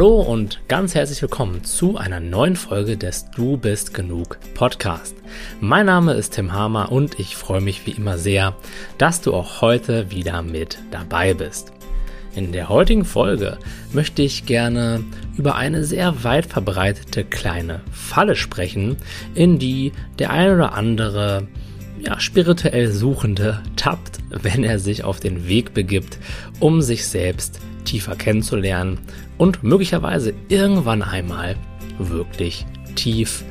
Hallo und ganz herzlich willkommen zu einer neuen Folge des Du bist genug Podcast. Mein Name ist Tim Hamer und ich freue mich wie immer sehr, dass du auch heute wieder mit dabei bist. In der heutigen Folge möchte ich gerne über eine sehr weit verbreitete kleine Falle sprechen, in die der ein oder andere ja, spirituell Suchende tappt, wenn er sich auf den Weg begibt, um sich selbst tiefer kennenzulernen und möglicherweise irgendwann einmal wirklich tief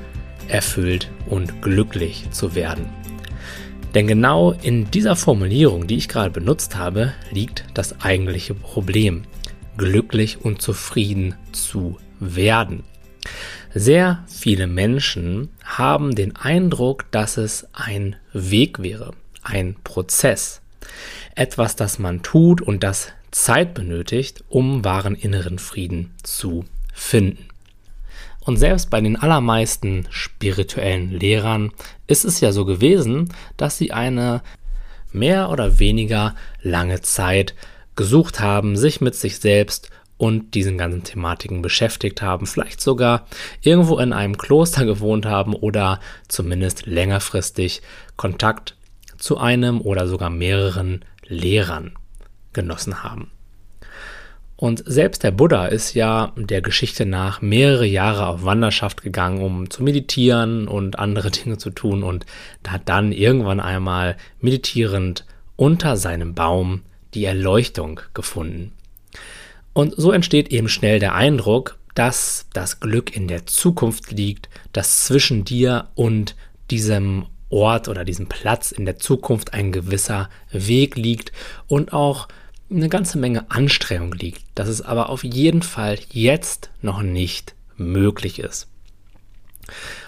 erfüllt und glücklich zu werden. Denn genau in dieser Formulierung, die ich gerade benutzt habe, liegt das eigentliche Problem, glücklich und zufrieden zu werden. Sehr viele Menschen haben den Eindruck, dass es ein Weg wäre, ein Prozess, etwas, das man tut und das Zeit benötigt, um wahren inneren Frieden zu finden. Und selbst bei den allermeisten spirituellen Lehrern ist es ja so gewesen, dass sie eine mehr oder weniger lange Zeit gesucht haben, sich mit sich selbst und diesen ganzen Thematiken beschäftigt haben, vielleicht sogar irgendwo in einem Kloster gewohnt haben oder zumindest längerfristig Kontakt zu einem oder sogar mehreren Lehrern genossen haben. Und selbst der Buddha ist ja der Geschichte nach mehrere Jahre auf Wanderschaft gegangen, um zu meditieren und andere Dinge zu tun und hat dann irgendwann einmal meditierend unter seinem Baum die Erleuchtung gefunden. Und so entsteht eben schnell der Eindruck, dass das Glück in der Zukunft liegt, dass zwischen dir und diesem Ort oder diesem Platz in der Zukunft ein gewisser Weg liegt und auch eine ganze Menge Anstrengung liegt, dass es aber auf jeden Fall jetzt noch nicht möglich ist.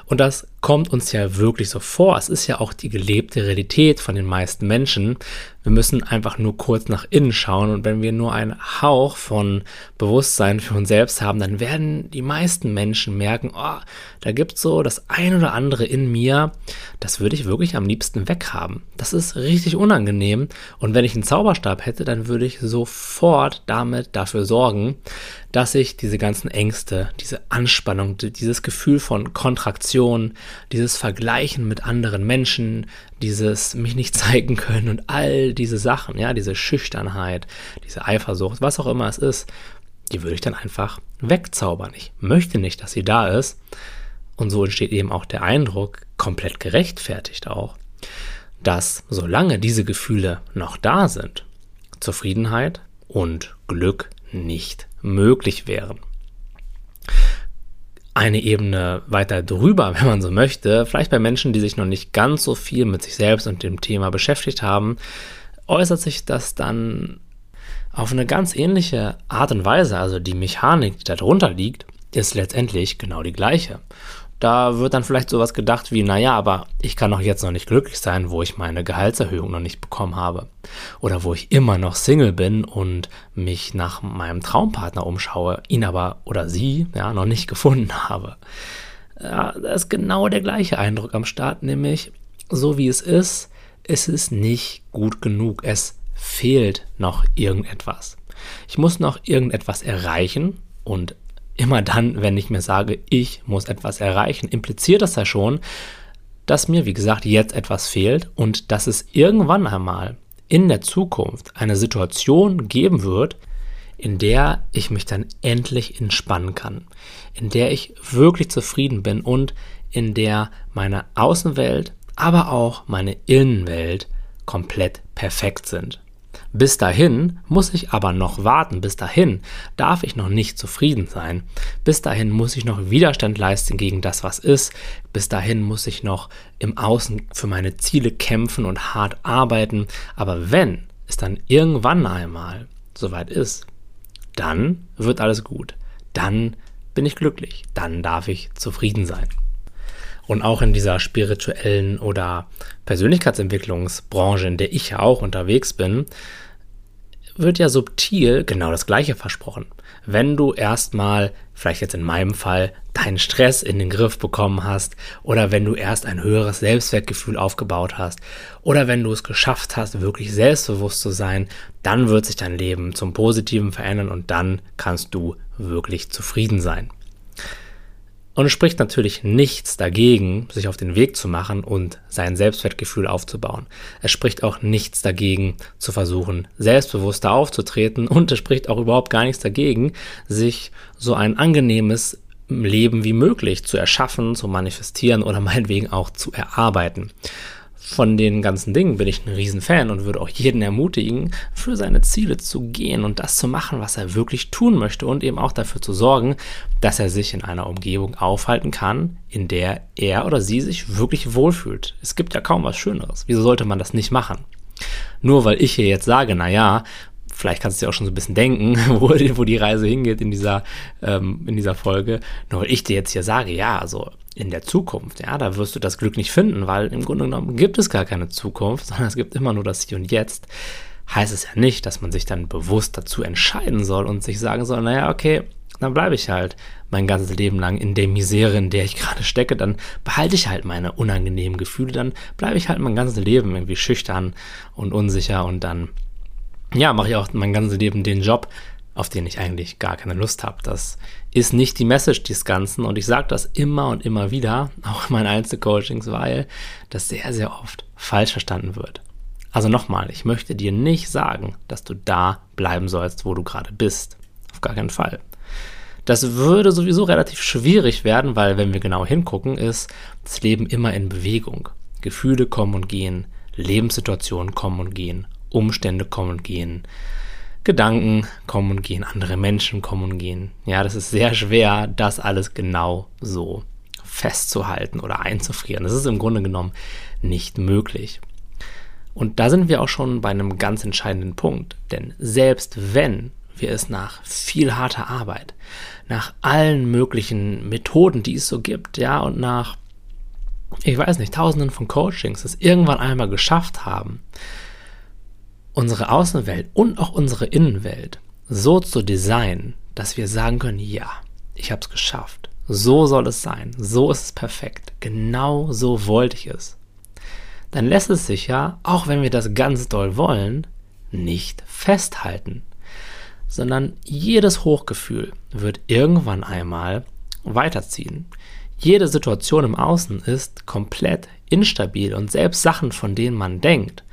Und das kommt uns ja wirklich so vor. Es ist ja auch die gelebte Realität von den meisten Menschen. Wir müssen einfach nur kurz nach innen schauen und wenn wir nur einen Hauch von Bewusstsein für uns selbst haben, dann werden die meisten Menschen merken, oh, da gibt es so das ein oder andere in mir, das würde ich wirklich am liebsten weghaben. Das ist richtig unangenehm und wenn ich einen Zauberstab hätte, dann würde ich sofort damit dafür sorgen, dass ich diese ganzen Ängste, diese Anspannung, dieses Gefühl von Kontraktion, dieses Vergleichen mit anderen Menschen, dieses mich nicht zeigen können und all diese Sachen, ja, diese Schüchternheit, diese Eifersucht, was auch immer es ist, die würde ich dann einfach wegzaubern. Ich möchte nicht, dass sie da ist. Und so entsteht eben auch der Eindruck, komplett gerechtfertigt auch, dass solange diese Gefühle noch da sind, Zufriedenheit und Glück nicht möglich wären eine Ebene weiter drüber, wenn man so möchte, vielleicht bei Menschen, die sich noch nicht ganz so viel mit sich selbst und dem Thema beschäftigt haben, äußert sich das dann auf eine ganz ähnliche Art und Weise. Also die Mechanik, die darunter liegt, ist letztendlich genau die gleiche. Da wird dann vielleicht sowas gedacht wie, naja, aber ich kann doch jetzt noch nicht glücklich sein, wo ich meine Gehaltserhöhung noch nicht bekommen habe. Oder wo ich immer noch Single bin und mich nach meinem Traumpartner umschaue, ihn aber oder sie ja noch nicht gefunden habe. Ja, das ist genau der gleiche Eindruck am Start, nämlich so wie es ist, ist es nicht gut genug. Es fehlt noch irgendetwas. Ich muss noch irgendetwas erreichen und immer dann, wenn ich mir sage, ich muss etwas erreichen, impliziert das ja schon, dass mir, wie gesagt, jetzt etwas fehlt und dass es irgendwann einmal in der Zukunft eine Situation geben wird, in der ich mich dann endlich entspannen kann, in der ich wirklich zufrieden bin und in der meine Außenwelt, aber auch meine Innenwelt komplett perfekt sind. Bis dahin muss ich aber noch warten, bis dahin darf ich noch nicht zufrieden sein, bis dahin muss ich noch Widerstand leisten gegen das, was ist, bis dahin muss ich noch im Außen für meine Ziele kämpfen und hart arbeiten, aber wenn es dann irgendwann einmal soweit ist, dann wird alles gut, dann bin ich glücklich, dann darf ich zufrieden sein. Und auch in dieser spirituellen oder Persönlichkeitsentwicklungsbranche, in der ich ja auch unterwegs bin, wird ja subtil genau das Gleiche versprochen. Wenn du erstmal, vielleicht jetzt in meinem Fall, deinen Stress in den Griff bekommen hast oder wenn du erst ein höheres Selbstwertgefühl aufgebaut hast oder wenn du es geschafft hast, wirklich selbstbewusst zu sein, dann wird sich dein Leben zum Positiven verändern und dann kannst du wirklich zufrieden sein. Und es spricht natürlich nichts dagegen, sich auf den Weg zu machen und sein Selbstwertgefühl aufzubauen. Es spricht auch nichts dagegen, zu versuchen, selbstbewusster aufzutreten. Und es spricht auch überhaupt gar nichts dagegen, sich so ein angenehmes Leben wie möglich zu erschaffen, zu manifestieren oder meinetwegen auch zu erarbeiten von den ganzen Dingen bin ich ein Riesenfan und würde auch jeden ermutigen, für seine Ziele zu gehen und das zu machen, was er wirklich tun möchte und eben auch dafür zu sorgen, dass er sich in einer Umgebung aufhalten kann, in der er oder sie sich wirklich wohlfühlt. Es gibt ja kaum was Schöneres. Wieso sollte man das nicht machen? Nur weil ich hier jetzt sage, na ja, vielleicht kannst du dir auch schon so ein bisschen denken, wo, wo die Reise hingeht in dieser, ähm, in dieser Folge. Nur weil ich dir jetzt hier sage, ja, also in der Zukunft, ja, da wirst du das Glück nicht finden, weil im Grunde genommen gibt es gar keine Zukunft, sondern es gibt immer nur das Hier und Jetzt. Heißt es ja nicht, dass man sich dann bewusst dazu entscheiden soll und sich sagen soll, naja, okay, dann bleibe ich halt mein ganzes Leben lang in der Misere, in der ich gerade stecke, dann behalte ich halt meine unangenehmen Gefühle, dann bleibe ich halt mein ganzes Leben irgendwie schüchtern und unsicher und dann, ja, mache ich auch mein ganzes Leben den Job, auf den ich eigentlich gar keine Lust habe. Das ist nicht die Message des Ganzen und ich sage das immer und immer wieder, auch in meinen Einzelcoachings, weil das sehr, sehr oft falsch verstanden wird. Also nochmal, ich möchte dir nicht sagen, dass du da bleiben sollst, wo du gerade bist. Auf gar keinen Fall. Das würde sowieso relativ schwierig werden, weil wenn wir genau hingucken, ist das Leben immer in Bewegung. Gefühle kommen und gehen, Lebenssituationen kommen und gehen, Umstände kommen und gehen. Gedanken kommen und gehen, andere Menschen kommen und gehen. Ja, das ist sehr schwer, das alles genau so festzuhalten oder einzufrieren. Das ist im Grunde genommen nicht möglich. Und da sind wir auch schon bei einem ganz entscheidenden Punkt. Denn selbst wenn wir es nach viel harter Arbeit, nach allen möglichen Methoden, die es so gibt, ja, und nach, ich weiß nicht, tausenden von Coachings, es irgendwann einmal geschafft haben, unsere Außenwelt und auch unsere Innenwelt so zu designen, dass wir sagen können, ja, ich habe es geschafft. So soll es sein. So ist es perfekt. Genau so wollte ich es. Dann lässt es sich ja, auch wenn wir das ganz doll wollen, nicht festhalten, sondern jedes Hochgefühl wird irgendwann einmal weiterziehen. Jede Situation im Außen ist komplett instabil und selbst Sachen, von denen man denkt,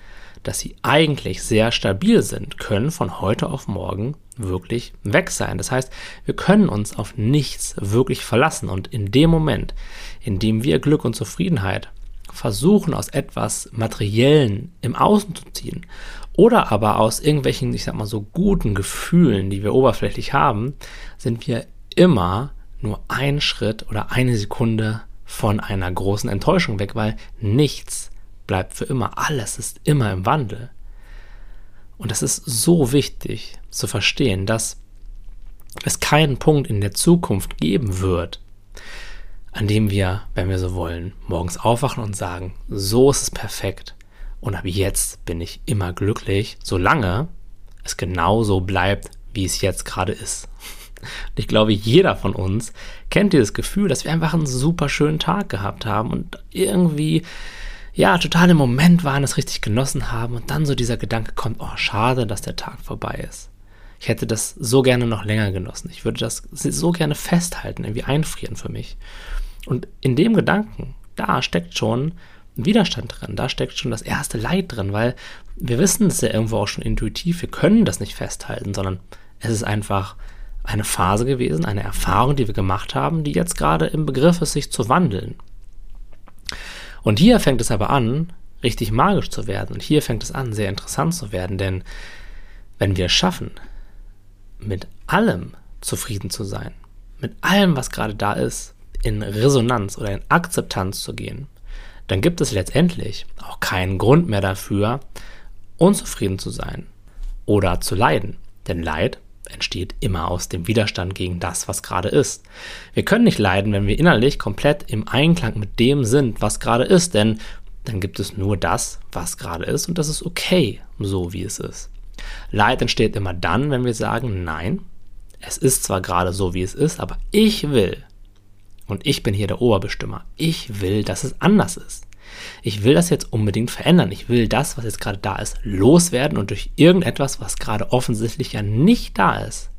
dass sie eigentlich sehr stabil sind, können von heute auf morgen wirklich weg sein. Das heißt, wir können uns auf nichts wirklich verlassen und in dem Moment, in dem wir Glück und Zufriedenheit versuchen aus etwas Materiellen im Außen zu ziehen oder aber aus irgendwelchen, ich sag mal so guten Gefühlen, die wir oberflächlich haben, sind wir immer nur einen Schritt oder eine Sekunde von einer großen Enttäuschung weg, weil nichts bleibt für immer. Alles ist immer im Wandel. Und das ist so wichtig zu verstehen, dass es keinen Punkt in der Zukunft geben wird, an dem wir, wenn wir so wollen, morgens aufwachen und sagen, so ist es perfekt und ab jetzt bin ich immer glücklich, solange es genau so bleibt, wie es jetzt gerade ist. Und ich glaube, jeder von uns kennt dieses Gefühl, dass wir einfach einen super schönen Tag gehabt haben und irgendwie ja, total im Moment waren, es richtig genossen haben und dann so dieser Gedanke kommt, oh, schade, dass der Tag vorbei ist. Ich hätte das so gerne noch länger genossen. Ich würde das so gerne festhalten, irgendwie einfrieren für mich. Und in dem Gedanken, da steckt schon ein Widerstand drin, da steckt schon das erste Leid drin, weil wir wissen es ja irgendwo auch schon intuitiv, wir können das nicht festhalten, sondern es ist einfach eine Phase gewesen, eine Erfahrung, die wir gemacht haben, die jetzt gerade im Begriff ist, sich zu wandeln. Und hier fängt es aber an, richtig magisch zu werden. Und hier fängt es an, sehr interessant zu werden, denn wenn wir es schaffen, mit allem zufrieden zu sein, mit allem, was gerade da ist, in Resonanz oder in Akzeptanz zu gehen, dann gibt es letztendlich auch keinen Grund mehr dafür, unzufrieden zu sein oder zu leiden. Denn Leid entsteht immer aus dem Widerstand gegen das, was gerade ist. Wir können nicht leiden, wenn wir innerlich komplett im Einklang mit dem sind, was gerade ist, denn dann gibt es nur das, was gerade ist und das ist okay, so wie es ist. Leid entsteht immer dann, wenn wir sagen, nein, es ist zwar gerade so, wie es ist, aber ich will, und ich bin hier der Oberbestimmer, ich will, dass es anders ist. Ich will das jetzt unbedingt verändern. Ich will das, was jetzt gerade da ist, loswerden und durch irgendetwas, was gerade offensichtlich ja nicht da ist,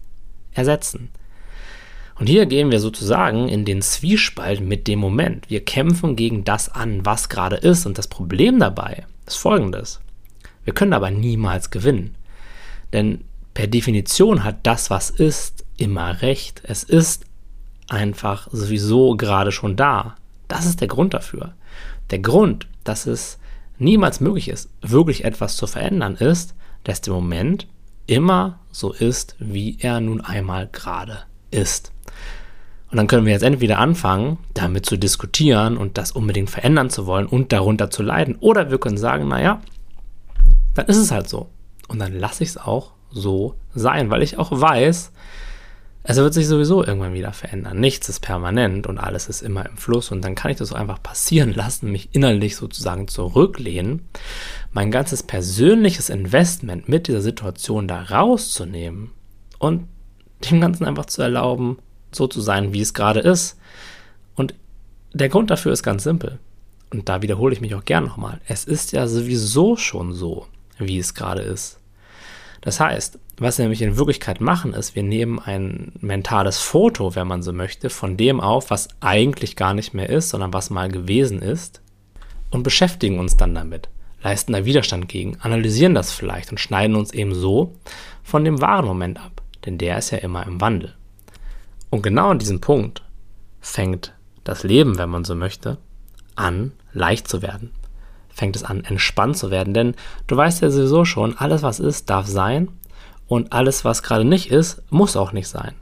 ersetzen. Und hier gehen wir sozusagen in den Zwiespalt mit dem Moment. Wir kämpfen gegen das an, was gerade ist. Und das Problem dabei ist folgendes. Wir können aber niemals gewinnen. Denn per Definition hat das, was ist, immer recht. Es ist einfach sowieso gerade schon da. Das ist der Grund dafür. Der Grund, dass es niemals möglich ist, wirklich etwas zu verändern, ist, dass der Moment immer so ist, wie er nun einmal gerade ist. Und dann können wir jetzt entweder anfangen, damit zu diskutieren und das unbedingt verändern zu wollen und darunter zu leiden. Oder wir können sagen, naja, dann ist es halt so. Und dann lasse ich es auch so sein, weil ich auch weiß, es wird sich sowieso irgendwann wieder verändern. Nichts ist permanent und alles ist immer im Fluss. Und dann kann ich das einfach passieren lassen, mich innerlich sozusagen zurücklehnen, mein ganzes persönliches Investment mit dieser Situation da rauszunehmen und dem Ganzen einfach zu erlauben, so zu sein, wie es gerade ist. Und der Grund dafür ist ganz simpel. Und da wiederhole ich mich auch gern nochmal. Es ist ja sowieso schon so, wie es gerade ist. Das heißt, was wir nämlich in Wirklichkeit machen, ist, wir nehmen ein mentales Foto, wenn man so möchte, von dem auf, was eigentlich gar nicht mehr ist, sondern was mal gewesen ist, und beschäftigen uns dann damit, leisten da Widerstand gegen, analysieren das vielleicht und schneiden uns eben so von dem wahren Moment ab, denn der ist ja immer im Wandel. Und genau an diesem Punkt fängt das Leben, wenn man so möchte, an, leicht zu werden. Fängt es an, entspannt zu werden. Denn du weißt ja sowieso schon, alles, was ist, darf sein. Und alles, was gerade nicht ist, muss auch nicht sein.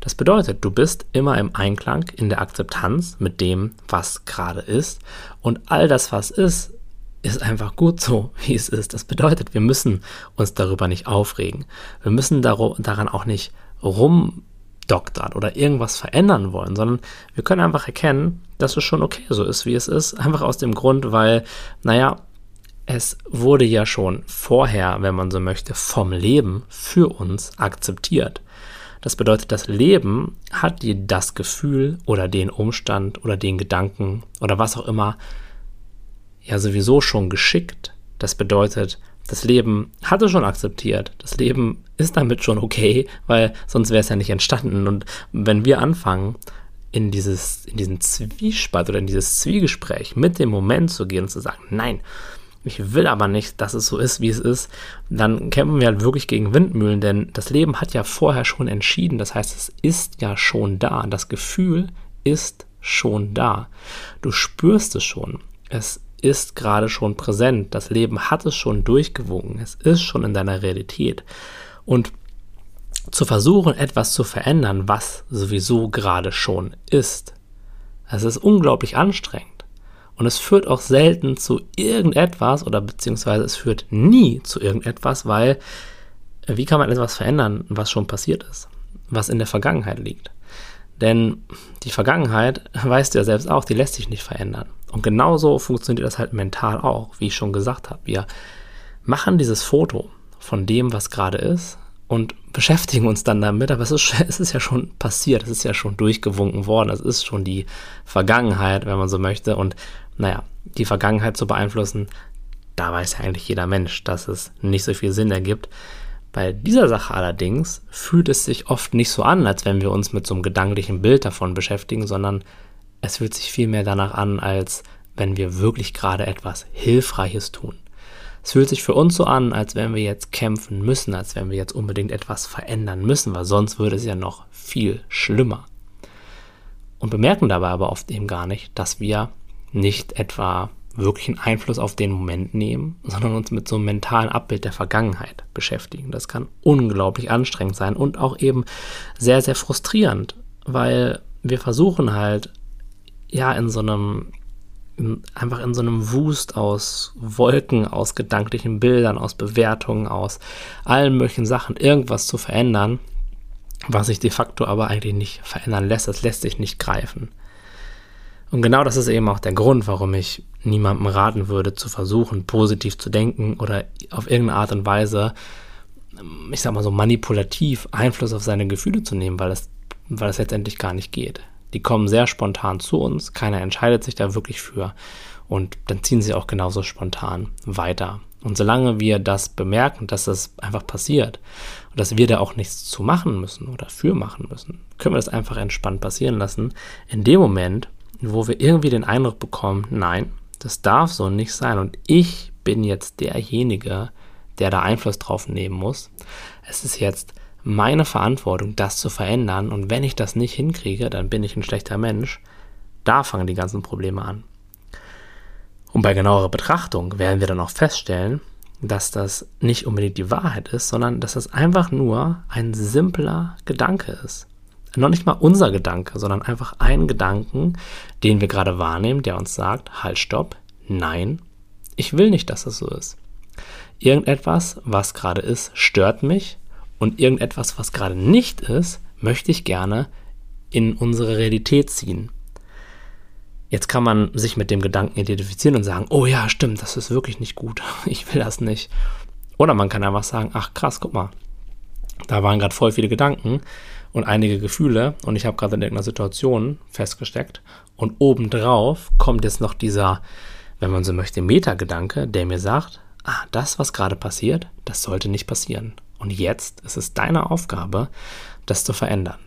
Das bedeutet, du bist immer im Einklang, in der Akzeptanz mit dem, was gerade ist. Und all das, was ist, ist einfach gut so, wie es ist. Das bedeutet, wir müssen uns darüber nicht aufregen. Wir müssen daran auch nicht rum doktern oder irgendwas verändern wollen, sondern wir können einfach erkennen, dass es schon okay so ist, wie es ist. Einfach aus dem Grund, weil, naja, es wurde ja schon vorher, wenn man so möchte, vom Leben für uns akzeptiert. Das bedeutet, das Leben hat dir das Gefühl oder den Umstand oder den Gedanken oder was auch immer ja sowieso schon geschickt. Das bedeutet, das Leben hatte schon akzeptiert. Das Leben ist damit schon okay, weil sonst wäre es ja nicht entstanden. Und wenn wir anfangen, in, dieses, in diesen Zwiespalt oder in dieses Zwiegespräch mit dem Moment zu gehen und zu sagen, nein, ich will aber nicht, dass es so ist, wie es ist, dann kämpfen wir halt wirklich gegen Windmühlen, denn das Leben hat ja vorher schon entschieden. Das heißt, es ist ja schon da. Das Gefühl ist schon da. Du spürst es schon. Es ist gerade schon präsent. Das Leben hat es schon durchgewunken. Es ist schon in deiner Realität. Und zu versuchen, etwas zu verändern, was sowieso gerade schon ist, es ist unglaublich anstrengend. Und es führt auch selten zu irgendetwas oder beziehungsweise es führt nie zu irgendetwas, weil wie kann man etwas verändern, was schon passiert ist, was in der Vergangenheit liegt? Denn die Vergangenheit, weißt du ja selbst auch, die lässt sich nicht verändern. Und genauso funktioniert das halt mental auch, wie ich schon gesagt habe. Wir machen dieses Foto von dem, was gerade ist und beschäftigen uns dann damit, aber es ist, es ist ja schon passiert, es ist ja schon durchgewunken worden, es ist schon die Vergangenheit, wenn man so möchte. Und naja, die Vergangenheit zu beeinflussen, da weiß ja eigentlich jeder Mensch, dass es nicht so viel Sinn ergibt. Bei dieser Sache allerdings fühlt es sich oft nicht so an, als wenn wir uns mit so einem gedanklichen Bild davon beschäftigen, sondern es fühlt sich vielmehr danach an, als wenn wir wirklich gerade etwas Hilfreiches tun. Es fühlt sich für uns so an, als wenn wir jetzt kämpfen müssen, als wenn wir jetzt unbedingt etwas verändern müssen, weil sonst würde es ja noch viel schlimmer. Und bemerken dabei aber oft eben gar nicht, dass wir nicht etwa wirklichen Einfluss auf den Moment nehmen, sondern uns mit so einem mentalen Abbild der Vergangenheit beschäftigen. Das kann unglaublich anstrengend sein und auch eben sehr, sehr frustrierend, weil wir versuchen halt, ja, in so einem, in, einfach in so einem Wust aus Wolken, aus gedanklichen Bildern, aus Bewertungen, aus allen möglichen Sachen irgendwas zu verändern, was sich de facto aber eigentlich nicht verändern lässt. Das lässt sich nicht greifen. Und genau das ist eben auch der Grund, warum ich niemandem raten würde, zu versuchen, positiv zu denken oder auf irgendeine Art und Weise ich sag mal so, manipulativ Einfluss auf seine Gefühle zu nehmen, weil das, weil das letztendlich gar nicht geht. Die kommen sehr spontan zu uns, keiner entscheidet sich da wirklich für und dann ziehen sie auch genauso spontan weiter. Und solange wir das bemerken, dass das einfach passiert und dass wir da auch nichts zu machen müssen oder für machen müssen, können wir das einfach entspannt passieren lassen. In dem Moment, wo wir irgendwie den Eindruck bekommen, nein, das darf so nicht sein und ich bin jetzt derjenige, der da Einfluss drauf nehmen muss. Es ist jetzt meine Verantwortung, das zu verändern und wenn ich das nicht hinkriege, dann bin ich ein schlechter Mensch. Da fangen die ganzen Probleme an. Und bei genauerer Betrachtung werden wir dann auch feststellen, dass das nicht unbedingt die Wahrheit ist, sondern dass das einfach nur ein simpler Gedanke ist. Noch nicht mal unser Gedanke, sondern einfach ein Gedanken, den wir gerade wahrnehmen, der uns sagt, halt, stopp, nein, ich will nicht, dass das so ist. Irgendetwas, was gerade ist, stört mich und irgendetwas, was gerade nicht ist, möchte ich gerne in unsere Realität ziehen. Jetzt kann man sich mit dem Gedanken identifizieren und sagen, oh ja, stimmt, das ist wirklich nicht gut. Ich will das nicht. Oder man kann einfach sagen, ach krass, guck mal, da waren gerade voll viele Gedanken und einige Gefühle und ich habe gerade in irgendeiner Situation festgesteckt und obendrauf kommt jetzt noch dieser, wenn man so möchte, Metagedanke, der mir sagt, ah, das, was gerade passiert, das sollte nicht passieren. Und jetzt ist es deine Aufgabe, das zu verändern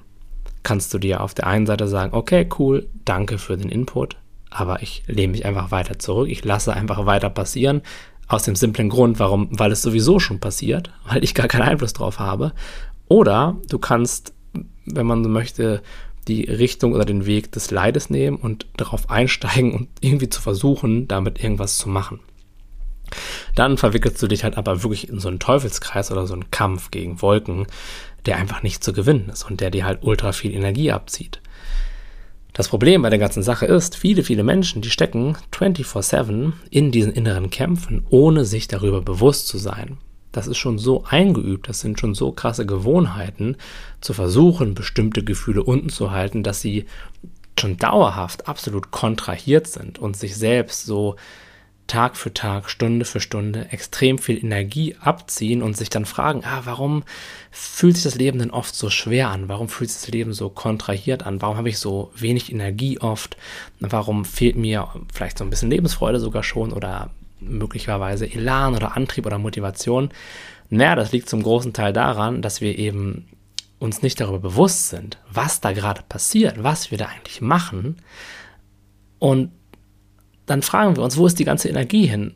kannst du dir auf der einen Seite sagen, okay, cool, danke für den Input, aber ich lehne mich einfach weiter zurück, ich lasse einfach weiter passieren, aus dem simplen Grund, warum, weil es sowieso schon passiert, weil ich gar keinen Einfluss drauf habe. Oder du kannst, wenn man so möchte, die Richtung oder den Weg des Leides nehmen und darauf einsteigen und irgendwie zu versuchen, damit irgendwas zu machen. Dann verwickelst du dich halt aber wirklich in so einen Teufelskreis oder so einen Kampf gegen Wolken, der einfach nicht zu gewinnen ist und der dir halt ultra viel Energie abzieht. Das Problem bei der ganzen Sache ist, viele, viele Menschen, die stecken 24/7 in diesen inneren Kämpfen, ohne sich darüber bewusst zu sein. Das ist schon so eingeübt, das sind schon so krasse Gewohnheiten, zu versuchen, bestimmte Gefühle unten zu halten, dass sie schon dauerhaft absolut kontrahiert sind und sich selbst so Tag für Tag, Stunde für Stunde extrem viel Energie abziehen und sich dann fragen, ah, warum fühlt sich das Leben denn oft so schwer an? Warum fühlt sich das Leben so kontrahiert an? Warum habe ich so wenig Energie oft? Warum fehlt mir vielleicht so ein bisschen Lebensfreude sogar schon oder möglicherweise Elan oder Antrieb oder Motivation? Naja, das liegt zum großen Teil daran, dass wir eben uns nicht darüber bewusst sind, was da gerade passiert, was wir da eigentlich machen und dann fragen wir uns, wo ist die ganze Energie hin?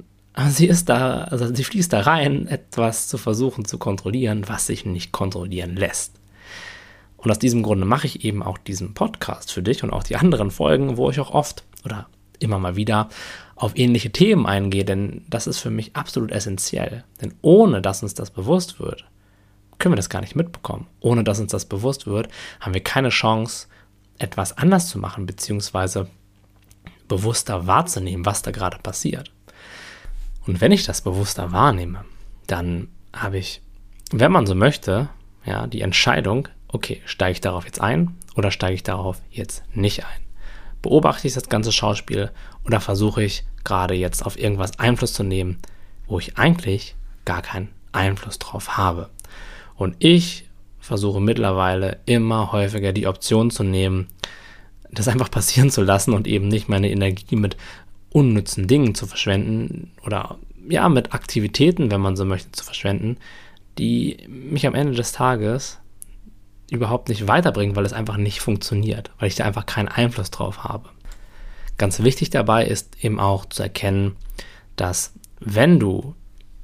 Sie ist da, also sie fließt da rein, etwas zu versuchen zu kontrollieren, was sich nicht kontrollieren lässt. Und aus diesem Grunde mache ich eben auch diesen Podcast für dich und auch die anderen Folgen, wo ich auch oft oder immer mal wieder auf ähnliche Themen eingehe, denn das ist für mich absolut essentiell. Denn ohne dass uns das bewusst wird, können wir das gar nicht mitbekommen. Ohne dass uns das bewusst wird, haben wir keine Chance, etwas anders zu machen, beziehungsweise bewusster wahrzunehmen, was da gerade passiert. Und wenn ich das bewusster wahrnehme, dann habe ich, wenn man so möchte, ja, die Entscheidung, okay, steige ich darauf jetzt ein oder steige ich darauf jetzt nicht ein? Beobachte ich das ganze Schauspiel oder versuche ich gerade jetzt auf irgendwas Einfluss zu nehmen, wo ich eigentlich gar keinen Einfluss drauf habe? Und ich versuche mittlerweile immer häufiger die Option zu nehmen, das einfach passieren zu lassen und eben nicht meine Energie mit unnützen Dingen zu verschwenden oder ja, mit Aktivitäten, wenn man so möchte, zu verschwenden, die mich am Ende des Tages überhaupt nicht weiterbringen, weil es einfach nicht funktioniert, weil ich da einfach keinen Einfluss drauf habe. Ganz wichtig dabei ist eben auch zu erkennen, dass wenn du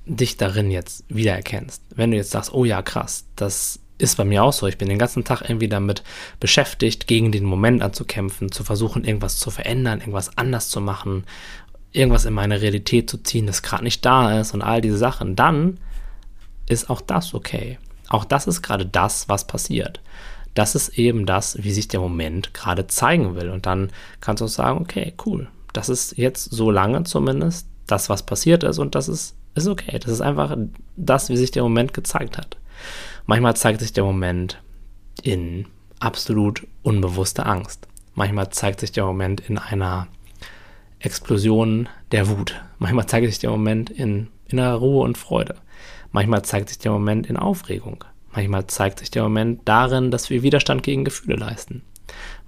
dich darin jetzt wiedererkennst, wenn du jetzt sagst, oh ja, krass, das ist bei mir auch so. Ich bin den ganzen Tag irgendwie damit beschäftigt, gegen den Moment anzukämpfen, zu versuchen, irgendwas zu verändern, irgendwas anders zu machen, irgendwas in meine Realität zu ziehen, das gerade nicht da ist und all diese Sachen. Dann ist auch das okay. Auch das ist gerade das, was passiert. Das ist eben das, wie sich der Moment gerade zeigen will. Und dann kannst du auch sagen, okay, cool. Das ist jetzt so lange zumindest das, was passiert ist und das ist, ist okay. Das ist einfach das, wie sich der Moment gezeigt hat. Manchmal zeigt sich der Moment in absolut unbewusster Angst. Manchmal zeigt sich der Moment in einer Explosion der Wut. Manchmal zeigt sich der Moment in innerer Ruhe und Freude. Manchmal zeigt sich der Moment in Aufregung. Manchmal zeigt sich der Moment darin, dass wir Widerstand gegen Gefühle leisten.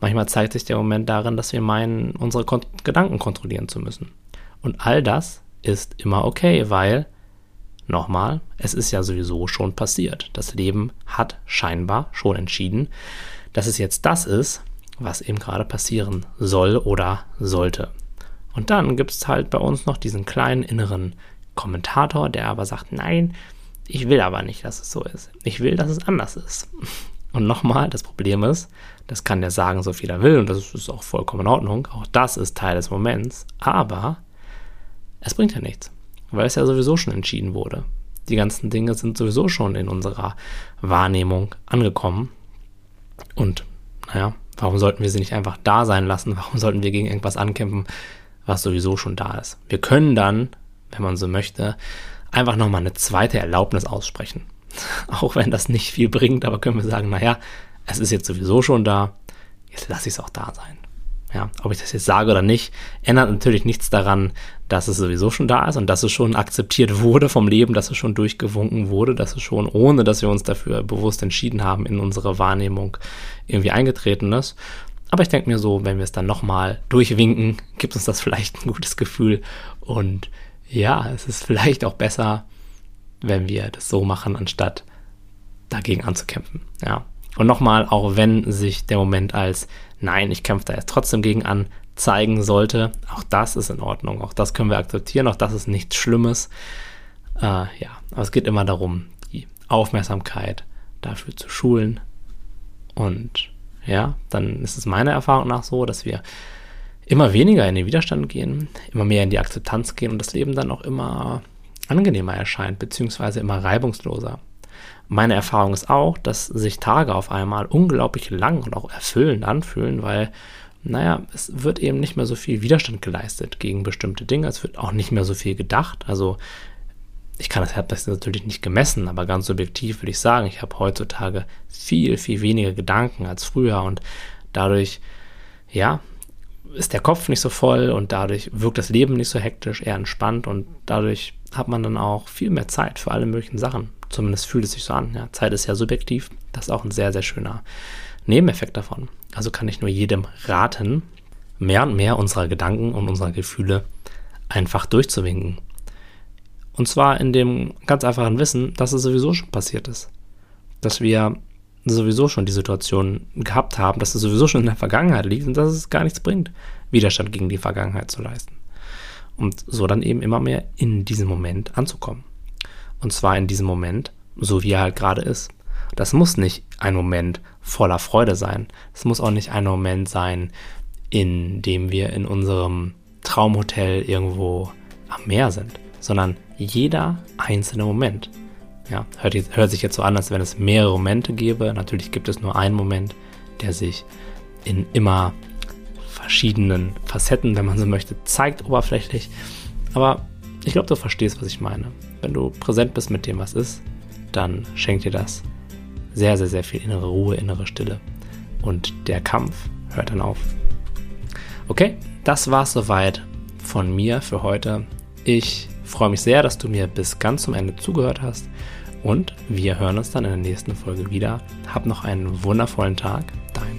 Manchmal zeigt sich der Moment darin, dass wir meinen, unsere Kon Gedanken kontrollieren zu müssen. Und all das ist immer okay, weil, nochmal, es ist ja sowieso schon passiert. Das Leben hat scheinbar schon entschieden, dass es jetzt das ist, was eben gerade passieren soll oder sollte. Und dann gibt es halt bei uns noch diesen kleinen inneren Kommentator, der aber sagt, nein, ich will aber nicht, dass es so ist. Ich will, dass es anders ist. Und nochmal, das Problem ist, das kann der sagen, so viel er will, und das ist auch vollkommen in Ordnung. Auch das ist Teil des Moments. Aber es bringt ja nichts, weil es ja sowieso schon entschieden wurde. Die ganzen Dinge sind sowieso schon in unserer Wahrnehmung angekommen. Und naja, warum sollten wir sie nicht einfach da sein lassen? Warum sollten wir gegen irgendwas ankämpfen, was sowieso schon da ist? Wir können dann, wenn man so möchte, einfach nochmal eine zweite Erlaubnis aussprechen. Auch wenn das nicht viel bringt, aber können wir sagen, naja, es ist jetzt sowieso schon da, jetzt lasse ich es auch da sein. Ja, ob ich das jetzt sage oder nicht, ändert natürlich nichts daran, dass es sowieso schon da ist und dass es schon akzeptiert wurde vom Leben, dass es schon durchgewunken wurde, dass es schon, ohne dass wir uns dafür bewusst entschieden haben, in unsere Wahrnehmung irgendwie eingetreten ist. Aber ich denke mir so, wenn wir es dann nochmal durchwinken, gibt uns das vielleicht ein gutes Gefühl. Und ja, es ist vielleicht auch besser, wenn wir das so machen, anstatt dagegen anzukämpfen. Ja. Und nochmal, auch wenn sich der Moment als nein, ich kämpfe da jetzt trotzdem gegen an, zeigen sollte. Auch das ist in Ordnung. Auch das können wir akzeptieren. Auch das ist nichts Schlimmes. Äh, ja, aber es geht immer darum, die Aufmerksamkeit dafür zu schulen. Und ja, dann ist es meiner Erfahrung nach so, dass wir immer weniger in den Widerstand gehen, immer mehr in die Akzeptanz gehen und das Leben dann auch immer angenehmer erscheint, beziehungsweise immer reibungsloser. Meine Erfahrung ist auch, dass sich Tage auf einmal unglaublich lang und auch erfüllend anfühlen, weil, naja, es wird eben nicht mehr so viel Widerstand geleistet gegen bestimmte Dinge. Es wird auch nicht mehr so viel gedacht. Also, ich kann das, das natürlich nicht gemessen, aber ganz subjektiv würde ich sagen, ich habe heutzutage viel, viel weniger Gedanken als früher und dadurch, ja, ist der Kopf nicht so voll und dadurch wirkt das Leben nicht so hektisch, eher entspannt und dadurch hat man dann auch viel mehr Zeit für alle möglichen Sachen. Zumindest fühlt es sich so an. Ja, Zeit ist ja subjektiv. Das ist auch ein sehr, sehr schöner Nebeneffekt davon. Also kann ich nur jedem raten, mehr und mehr unserer Gedanken und unserer Gefühle einfach durchzuwinken. Und zwar in dem ganz einfachen Wissen, dass es sowieso schon passiert ist. Dass wir sowieso schon die Situation gehabt haben, dass es sowieso schon in der Vergangenheit liegt und dass es gar nichts bringt, Widerstand gegen die Vergangenheit zu leisten. Und so dann eben immer mehr in diesem Moment anzukommen. Und zwar in diesem Moment, so wie er halt gerade ist. Das muss nicht ein Moment voller Freude sein. Es muss auch nicht ein Moment sein, in dem wir in unserem Traumhotel irgendwo am Meer sind, sondern jeder einzelne Moment. Ja, hört, hört sich jetzt so an, als wenn es mehrere Momente gäbe. Natürlich gibt es nur einen Moment, der sich in immer verschiedenen Facetten, wenn man so möchte, zeigt oberflächlich. Aber ich glaube, du verstehst, was ich meine. Wenn du präsent bist mit dem, was ist, dann schenkt dir das sehr, sehr, sehr viel innere Ruhe, innere Stille. Und der Kampf hört dann auf. Okay, das war's soweit von mir für heute. Ich freue mich sehr, dass du mir bis ganz zum Ende zugehört hast. Und wir hören uns dann in der nächsten Folge wieder. Hab noch einen wundervollen Tag. Dein